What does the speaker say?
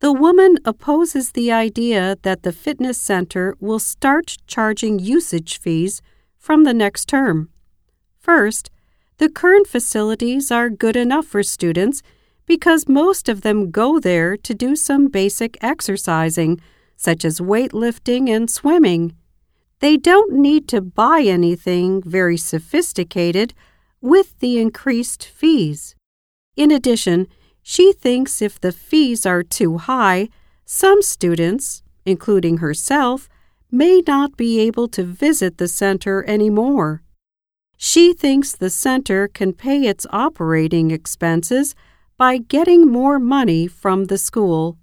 The woman opposes the idea that the fitness center will start charging usage fees from the next term. First, the current facilities are good enough for students because most of them go there to do some basic exercising, such as weightlifting and swimming. They don't need to buy anything very sophisticated with the increased fees. In addition, she thinks if the fees are too high, some students, including herself, may not be able to visit the center anymore. She thinks the center can pay its operating expenses by getting more money from the school.